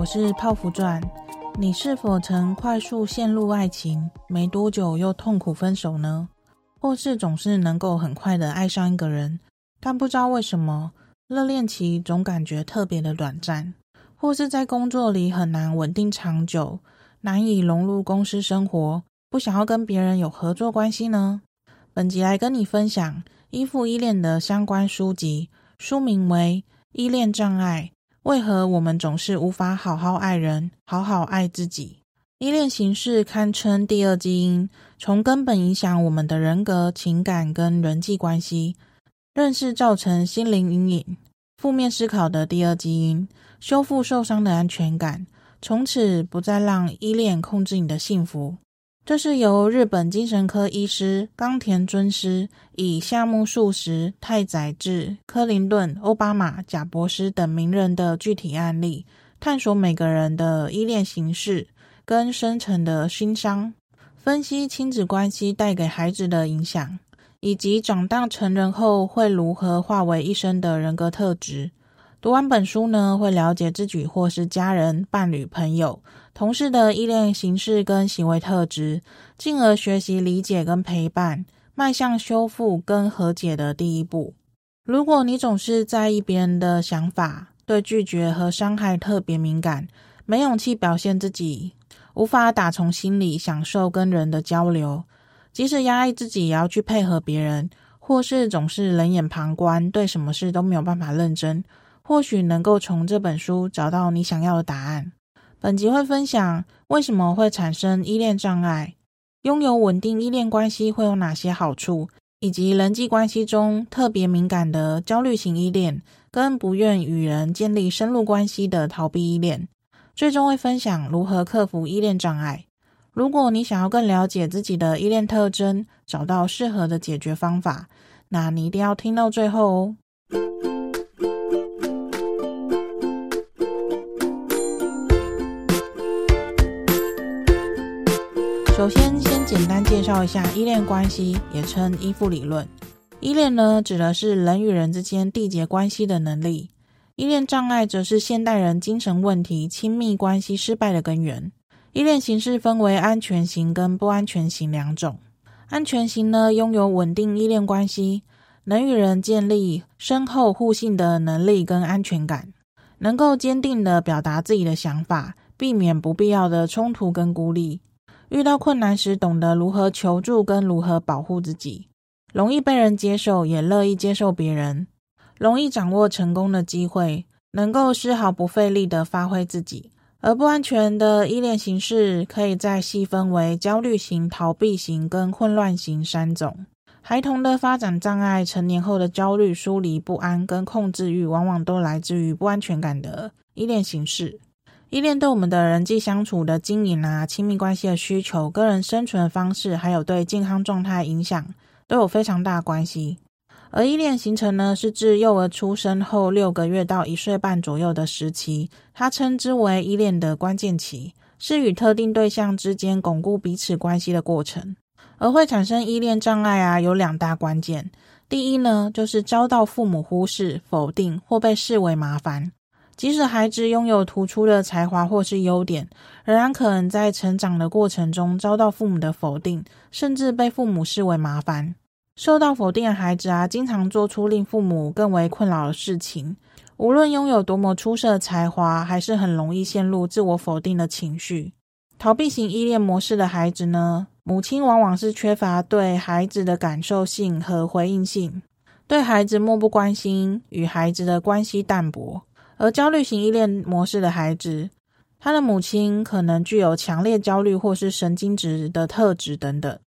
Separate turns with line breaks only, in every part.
我是泡芙钻。你是否曾快速陷入爱情，没多久又痛苦分手呢？或是总是能够很快的爱上一个人，但不知道为什么热恋期总感觉特别的短暂，或是在工作里很难稳定长久，难以融入公司生活，不想要跟别人有合作关系呢？本集来跟你分享依附依恋的相关书籍，书名为《依恋障碍》。为何我们总是无法好好爱人，好好爱自己？依恋形式堪称第二基因，从根本影响我们的人格、情感跟人际关系。认识造成心灵阴影、负面思考的第二基因，修复受伤的安全感，从此不再让依恋控制你的幸福。这是由日本精神科医师冈田尊司以夏目漱石、太宰治、克林顿、欧巴马、贾博斯等名人的具体案例，探索每个人的依恋形式跟深层的心伤，分析亲子关系带给孩子的影响，以及长大成人后会如何化为一生的人格特质。读完本书呢，会了解自己或是家人、伴侣、朋友、同事的依恋形式跟行为特质，进而学习理解跟陪伴，迈向修复跟和解的第一步。如果你总是在意别人的想法，对拒绝和伤害特别敏感，没勇气表现自己，无法打从心里享受跟人的交流，即使压抑自己也要去配合别人，或是总是冷眼旁观，对什么事都没有办法认真。或许能够从这本书找到你想要的答案。本集会分享为什么会产生依恋障碍，拥有稳定依恋关系会有哪些好处，以及人际关系中特别敏感的焦虑型依恋，跟不愿与人建立深入关系的逃避依恋。最终会分享如何克服依恋障碍。如果你想要更了解自己的依恋特征，找到适合的解决方法，那你一定要听到最后哦。首先，先简单介绍一下依恋关系，也称依附理论。依恋呢，指的是人与人之间缔结关系的能力；依恋障碍则是现代人精神问题、亲密关系失败的根源。依恋形式分为安全型跟不安全型两种。安全型呢，拥有稳定依恋关系，能与人建立深厚互信的能力跟安全感，能够坚定地表达自己的想法，避免不必要的冲突跟孤立。遇到困难时，懂得如何求助跟如何保护自己，容易被人接受，也乐意接受别人，容易掌握成功的机会，能够丝毫不费力地发挥自己。而不安全的依恋形式，可以再细分为焦虑型、逃避型跟混乱型三种。孩童的发展障碍，成年后的焦虑、疏离、不安跟控制欲，往往都来自于不安全感的依恋形式。依恋对我们的人际相处的经营啊、亲密关系的需求、个人生存的方式，还有对健康状态影响，都有非常大的关系。而依恋形成呢，是自幼儿出生后六个月到一岁半左右的时期，它称之为依恋的关键期，是与特定对象之间巩固彼此关系的过程。而会产生依恋障碍啊，有两大关键。第一呢，就是遭到父母忽视、否定或被视为麻烦。即使孩子拥有突出的才华或是优点，仍然可能在成长的过程中遭到父母的否定，甚至被父母视为麻烦。受到否定的孩子啊，经常做出令父母更为困扰的事情。无论拥有多么出色的才华，还是很容易陷入自我否定的情绪。逃避型依恋模式的孩子呢，母亲往往是缺乏对孩子的感受性和回应性，对孩子漠不关心，与孩子的关系淡薄。而焦虑型依恋模式的孩子，他的母亲可能具有强烈焦虑或是神经质的特质等等。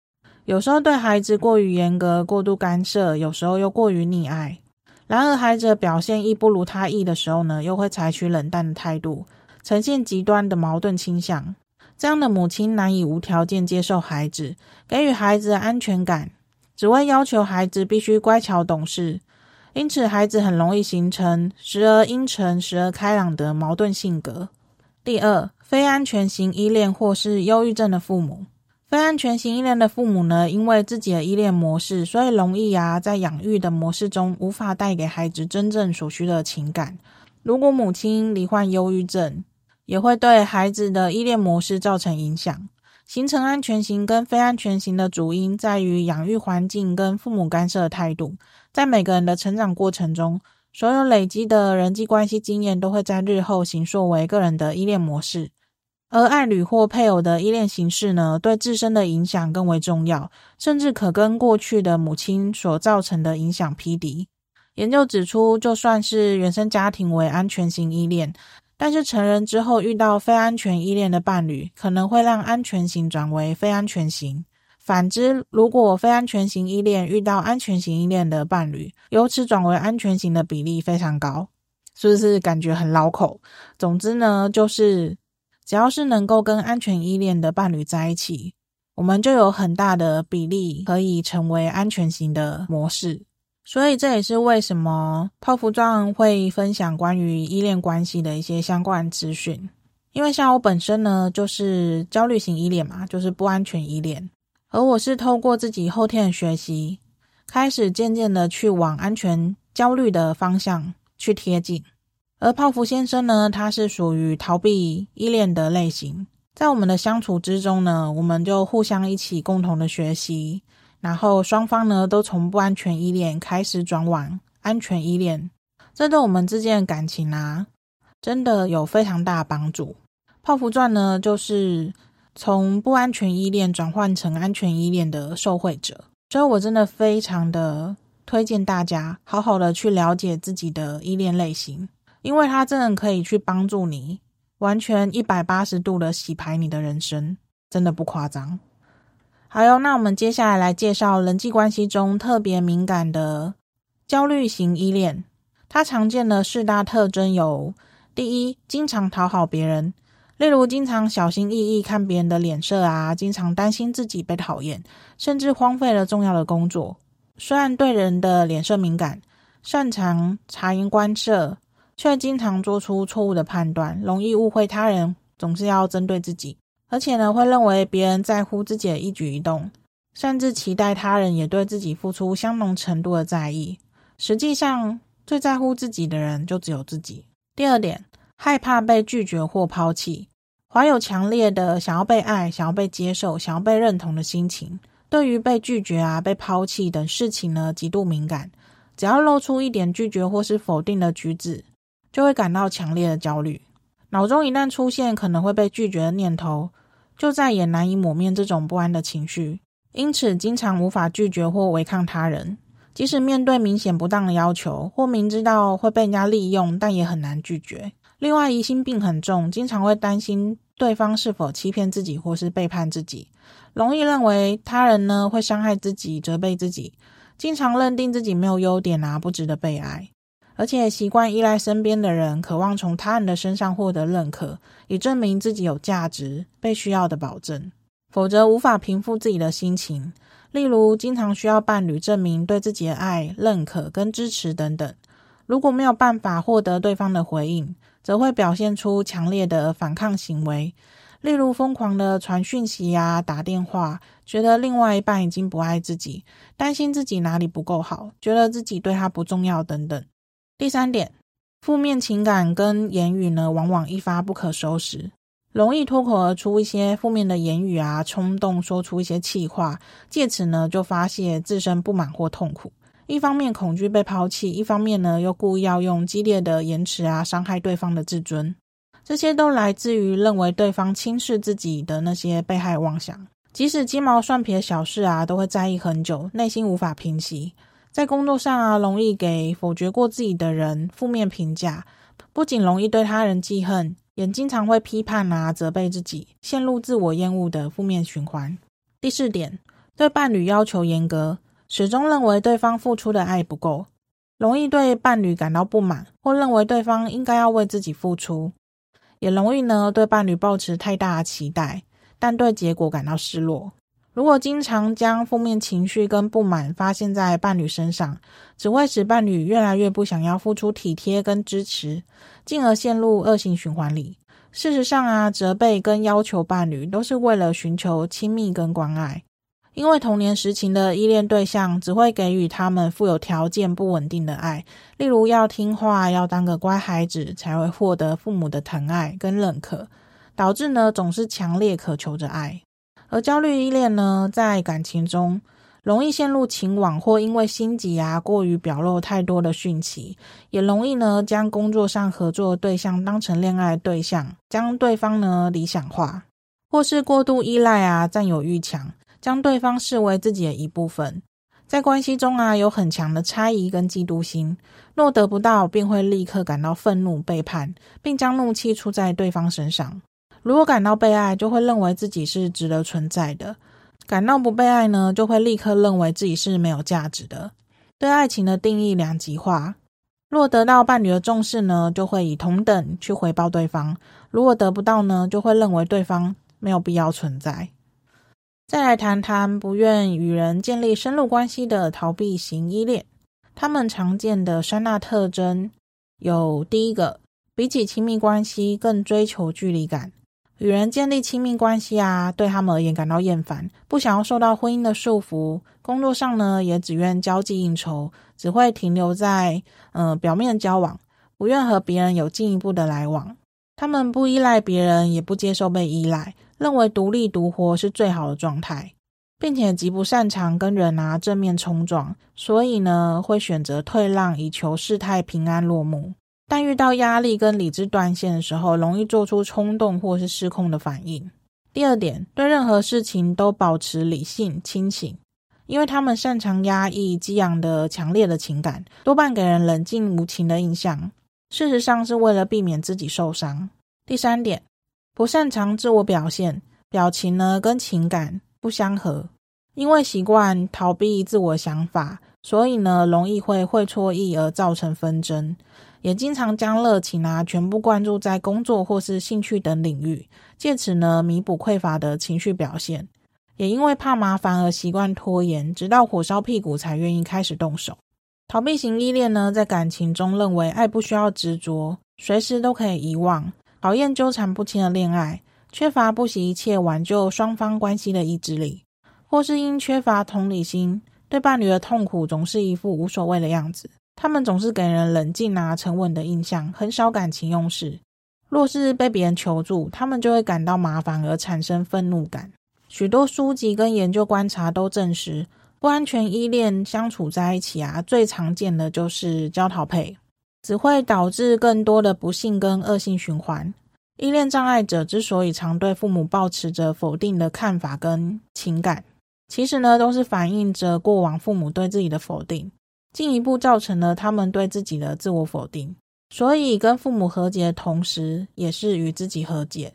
有时候对孩子过于严格、过度干涉，有时候又过于溺爱。然而，孩子表现亦不如他意的时候呢，又会采取冷淡的态度，呈现极端的矛盾倾向。这样的母亲难以无条件接受孩子，给予孩子安全感，只会要求孩子必须乖巧懂事。因此，孩子很容易形成时而阴沉、时而开朗的矛盾性格。第二，非安全型依恋或是忧郁症的父母，非安全型依恋的父母呢，因为自己的依恋模式，所以容易啊，在养育的模式中无法带给孩子真正所需的情感。如果母亲罹患忧郁症，也会对孩子的依恋模式造成影响。形成安全型跟非安全型的主因在于养育环境跟父母干涉的态度。在每个人的成长过程中，所有累积的人际关系经验都会在日后形塑为个人的依恋模式。而爱侣或配偶的依恋形式呢，对自身的影响更为重要，甚至可跟过去的母亲所造成的影响匹敌。研究指出，就算是原生家庭为安全型依恋，但是成人之后遇到非安全依恋的伴侣，可能会让安全型转为非安全型。反之，如果非安全型依恋遇到安全型依恋的伴侣，由此转为安全型的比例非常高，是不是感觉很绕口？总之呢，就是只要是能够跟安全依恋的伴侣在一起，我们就有很大的比例可以成为安全型的模式。所以这也是为什么泡芙钻会分享关于依恋关系的一些相关资讯。因为像我本身呢，就是焦虑型依恋嘛，就是不安全依恋。而我是透过自己后天的学习，开始渐渐的去往安全焦虑的方向去贴近。而泡芙先生呢，他是属于逃避依恋的类型。在我们的相处之中呢，我们就互相一起共同的学习。然后双方呢，都从不安全依恋开始转往安全依恋，这对我们之间的感情啊，真的有非常大的帮助。泡芙传呢，就是从不安全依恋转换成安全依恋的受惠者，所以我真的非常的推荐大家好好的去了解自己的依恋类型，因为它真的可以去帮助你完全一百八十度的洗牌你的人生，真的不夸张。好哟，那我们接下来来介绍人际关系中特别敏感的焦虑型依恋。它常见的四大特征有：第一，经常讨好别人，例如经常小心翼翼看别人的脸色啊，经常担心自己被讨厌，甚至荒废了重要的工作。虽然对人的脸色敏感，擅长察言观色，却经常做出错误的判断，容易误会他人，总是要针对自己。而且呢，会认为别人在乎自己的一举一动，甚至期待他人也对自己付出相同程度的在意。实际上，最在乎自己的人就只有自己。第二点，害怕被拒绝或抛弃，怀有强烈的想要被爱、想要被接受、想要被认同的心情。对于被拒绝啊、被抛弃等事情呢，极度敏感。只要露出一点拒绝或是否定的举止，就会感到强烈的焦虑。脑中一旦出现可能会被拒绝的念头，就再也难以抹灭这种不安的情绪，因此经常无法拒绝或违抗他人。即使面对明显不当的要求，或明知道会被人家利用，但也很难拒绝。另外，疑心病很重，经常会担心对方是否欺骗自己或是背叛自己，容易认为他人呢会伤害自己、责备自己，经常认定自己没有优点啊，不值得被爱。而且习惯依赖身边的人，渴望从他人的身上获得认可，以证明自己有价值、被需要的保证。否则无法平复自己的心情。例如，经常需要伴侣证明对自己的爱、认可跟支持等等。如果没有办法获得对方的回应，则会表现出强烈的反抗行为，例如疯狂的传讯息啊、打电话，觉得另外一半已经不爱自己，担心自己哪里不够好，觉得自己对他不重要等等。第三点，负面情感跟言语呢，往往一发不可收拾，容易脱口而出一些负面的言语啊，冲动说出一些气话，借此呢就发泄自身不满或痛苦。一方面恐惧被抛弃，一方面呢又故意要用激烈的言辞啊，伤害对方的自尊。这些都来自于认为对方轻视自己的那些被害妄想，即使鸡毛蒜皮的小事啊，都会在意很久，内心无法平息。在工作上啊，容易给否决过自己的人负面评价，不仅容易对他人记恨，也经常会批判啊、责备自己，陷入自我厌恶的负面循环。第四点，对伴侣要求严格，始终认为对方付出的爱不够，容易对伴侣感到不满，或认为对方应该要为自己付出，也容易呢对伴侣抱持太大的期待，但对结果感到失落。如果经常将负面情绪跟不满发泄在伴侣身上，只会使伴侣越来越不想要付出体贴跟支持，进而陷入恶性循环里。事实上啊，责备跟要求伴侣都是为了寻求亲密跟关爱，因为童年时期的依恋对象只会给予他们富有条件、不稳定的爱，例如要听话、要当个乖孩子，才会获得父母的疼爱跟认可，导致呢总是强烈渴求着爱。而焦虑依恋呢，在感情中容易陷入情网，或因为心急啊，过于表露太多的讯息，也容易呢将工作上合作的对象当成恋爱对象，将对方呢理想化，或是过度依赖啊，占有欲强。将对方视为自己的一部分，在关系中啊，有很强的猜疑跟嫉妒心。若得不到，便会立刻感到愤怒、背叛，并将怒气出在对方身上。如果感到被爱，就会认为自己是值得存在的；感到不被爱呢，就会立刻认为自己是没有价值的。对爱情的定义两极化。若得到伴侣的重视呢，就会以同等去回报对方；如果得不到呢，就会认为对方没有必要存在。再来谈谈不愿与人建立深入关系的逃避型依恋，他们常见的三大特征有：第一个，比起亲密关系更追求距离感，与人建立亲密关系啊，对他们而言感到厌烦，不想要受到婚姻的束缚。工作上呢，也只愿交际应酬，只会停留在呃表面交往，不愿和别人有进一步的来往。他们不依赖别人，也不接受被依赖。认为独立独活是最好的状态，并且极不擅长跟人啊正面冲撞，所以呢会选择退让，以求事态平安落幕。但遇到压力跟理智断线的时候，容易做出冲动或是失控的反应。第二点，对任何事情都保持理性清醒，因为他们擅长压抑激昂的强烈的情感，多半给人冷静无情的印象。事实上是为了避免自己受伤。第三点。不擅长自我表现，表情呢跟情感不相合，因为习惯逃避自我想法，所以呢容易会会错意而造成纷争，也经常将热情啊全部灌注在工作或是兴趣等领域，借此呢弥补匮乏的情绪表现，也因为怕麻烦而习惯拖延，直到火烧屁股才愿意开始动手。逃避型依恋呢，在感情中认为爱不需要执着，随时都可以遗忘。讨厌纠缠不清的恋爱，缺乏不惜一切挽救双方关系的意志力，或是因缺乏同理心，对伴侣的痛苦总是一副无所谓的样子。他们总是给人冷静啊、沉稳的印象，很少感情用事。若是被别人求助，他们就会感到麻烦而产生愤怒感。许多书籍跟研究观察都证实，不安全依恋相处在一起啊，最常见的就是焦逃配。只会导致更多的不幸跟恶性循环。依恋障碍者之所以常对父母抱持着否定的看法跟情感，其实呢，都是反映着过往父母对自己的否定，进一步造成了他们对自己的自我否定。所以，跟父母和解的同时，也是与自己和解。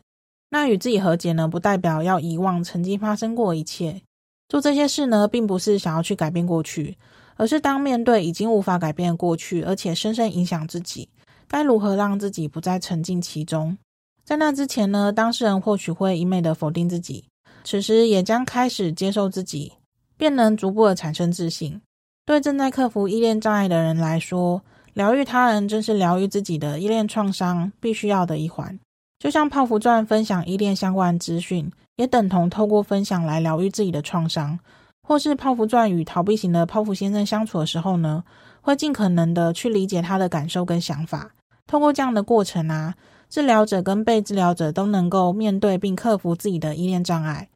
那与自己和解呢，不代表要遗忘曾经发生过一切。做这些事呢，并不是想要去改变过去。而是当面对已经无法改变的过去，而且深深影响自己，该如何让自己不再沉浸其中？在那之前呢，当事人或许会一味的否定自己，此时也将开始接受自己，便能逐步的产生自信。对正在克服依恋障碍的人来说，疗愈他人正是疗愈自己的依恋创伤必须要的一环。就像泡芙传分享依恋相关资讯，也等同透过分享来疗愈自己的创伤。或是泡芙传与逃避型的泡芙先生相处的时候呢，会尽可能的去理解他的感受跟想法。透过这样的过程啊，治疗者跟被治疗者都能够面对并克服自己的依恋障碍。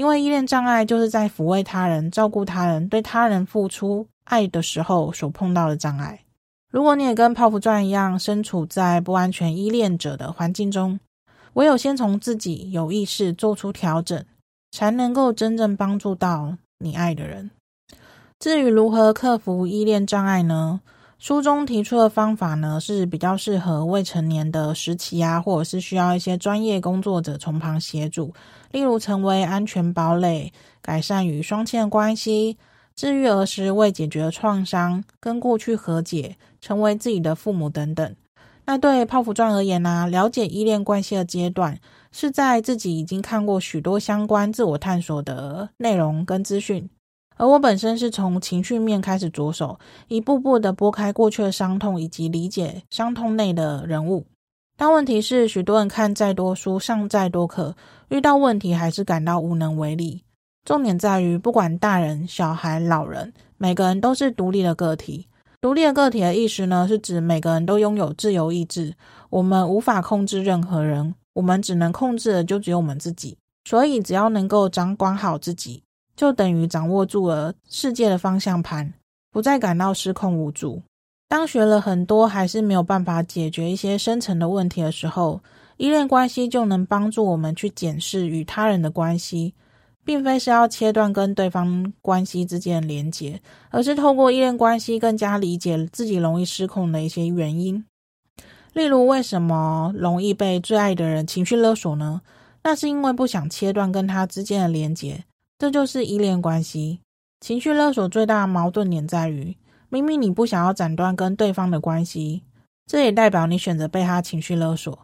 因为依恋障碍就是在抚慰他人、照顾他人、对他人付出爱的时候所碰到的障碍。如果你也跟泡芙传一样身处在不安全依恋者的环境中，唯有先从自己有意识做出调整，才能够真正帮助到你爱的人。至于如何克服依恋障碍呢？书中提出的方法呢，是比较适合未成年的时期啊，或者是需要一些专业工作者从旁协助，例如成为安全堡垒，改善与双亲的关系，治愈儿时未解决的创伤，跟过去和解，成为自己的父母等等。那对泡芙钻而言呢、了解依恋关系的阶段，是在自己已经看过许多相关自我探索的内容跟资讯，而我本身是从情绪面开始着手，一步步的拨开过去的伤痛，以及理解伤痛内的人物。但问题是，许多人看再多书，上再多课，遇到问题还是感到无能为力。重点在于，不管大人、小孩、老人，每个人都是独立的个体。独立的个体的意思呢，是指每个人都拥有自由意志，我们无法控制任何人，我们只能控制的就只有我们自己。所以，只要能够掌管好自己，就等于掌握住了世界的方向盘，不再感到失控无助。当学了很多还是没有办法解决一些深层的问题的时候，依恋关系就能帮助我们去检视与他人的关系。并非是要切断跟对方关系之间的连结，而是透过依恋关系更加理解自己容易失控的一些原因。例如，为什么容易被最爱的人情绪勒索呢？那是因为不想切断跟他之间的连结，这就是依恋关系。情绪勒索最大的矛盾点在于，明明你不想要斩断跟对方的关系，这也代表你选择被他情绪勒索，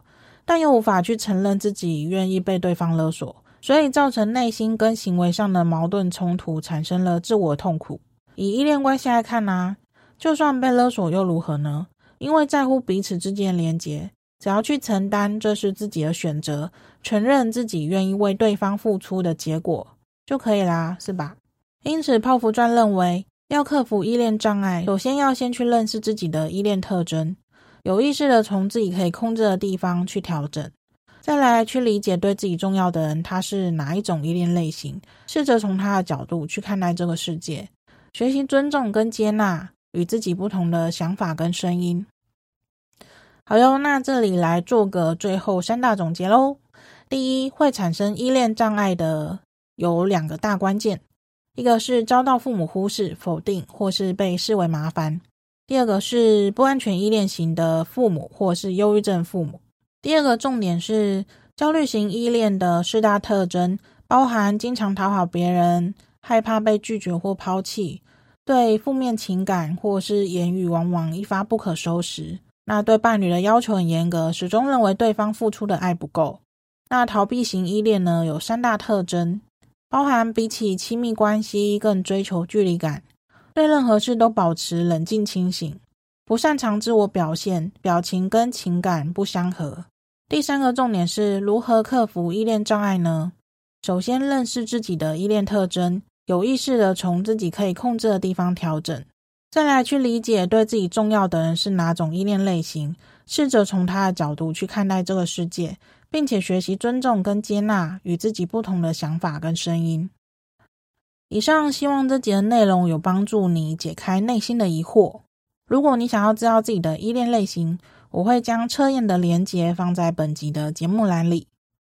但又无法去承认自己愿意被对方勒索。所以造成内心跟行为上的矛盾冲突，产生了自我痛苦。以依恋关系来看呢，就算被勒索又如何呢？因为在乎彼此之间的连结，只要去承担这是自己的选择，承认自己愿意为对方付出的结果就可以啦，是吧？因此，泡芙钻认为，要克服依恋障碍，首先要先去认识自己的依恋特征，有意识的从自己可以控制的地方去调整。再来去理解对自己重要的人，他是哪一种依恋类型，试着从他的角度去看待这个世界，学习尊重跟接纳与自己不同的想法跟声音。好哟，那这里来做个最后三大总结喽。第一，会产生依恋障碍的有两个大关键，一个是遭到父母忽视、否定或是被视为麻烦；第二个是不安全依恋型的父母或是忧郁症父母。第二个重点是焦虑型依恋的四大特征，包含经常讨好别人、害怕被拒绝或抛弃、对负面情感或是言语往往一发不可收拾。那对伴侣的要求很严格，始终认为对方付出的爱不够。那逃避型依恋呢，有三大特征，包含比起亲密关系更追求距离感，对任何事都保持冷静清醒，不擅长自我表现，表情跟情感不相合。第三个重点是如何克服依恋障碍呢？首先认识自己的依恋特征，有意识的从自己可以控制的地方调整，再来去理解对自己重要的人是哪种依恋类型，试着从他的角度去看待这个世界，并且学习尊重跟接纳与自己不同的想法跟声音。以上希望这集的内容有帮助你解开内心的疑惑。如果你想要知道自己的依恋类型，我会将测验的连结放在本集的节目栏里。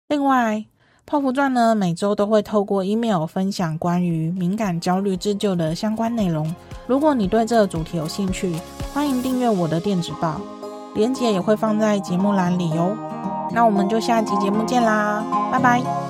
另外，泡芙传呢，每周都会透过 email 分享关于敏感、焦虑、自救的相关内容。如果你对这个主题有兴趣，欢迎订阅我的电子报，连接也会放在节目栏里哟。那我们就下期节目见啦，拜拜。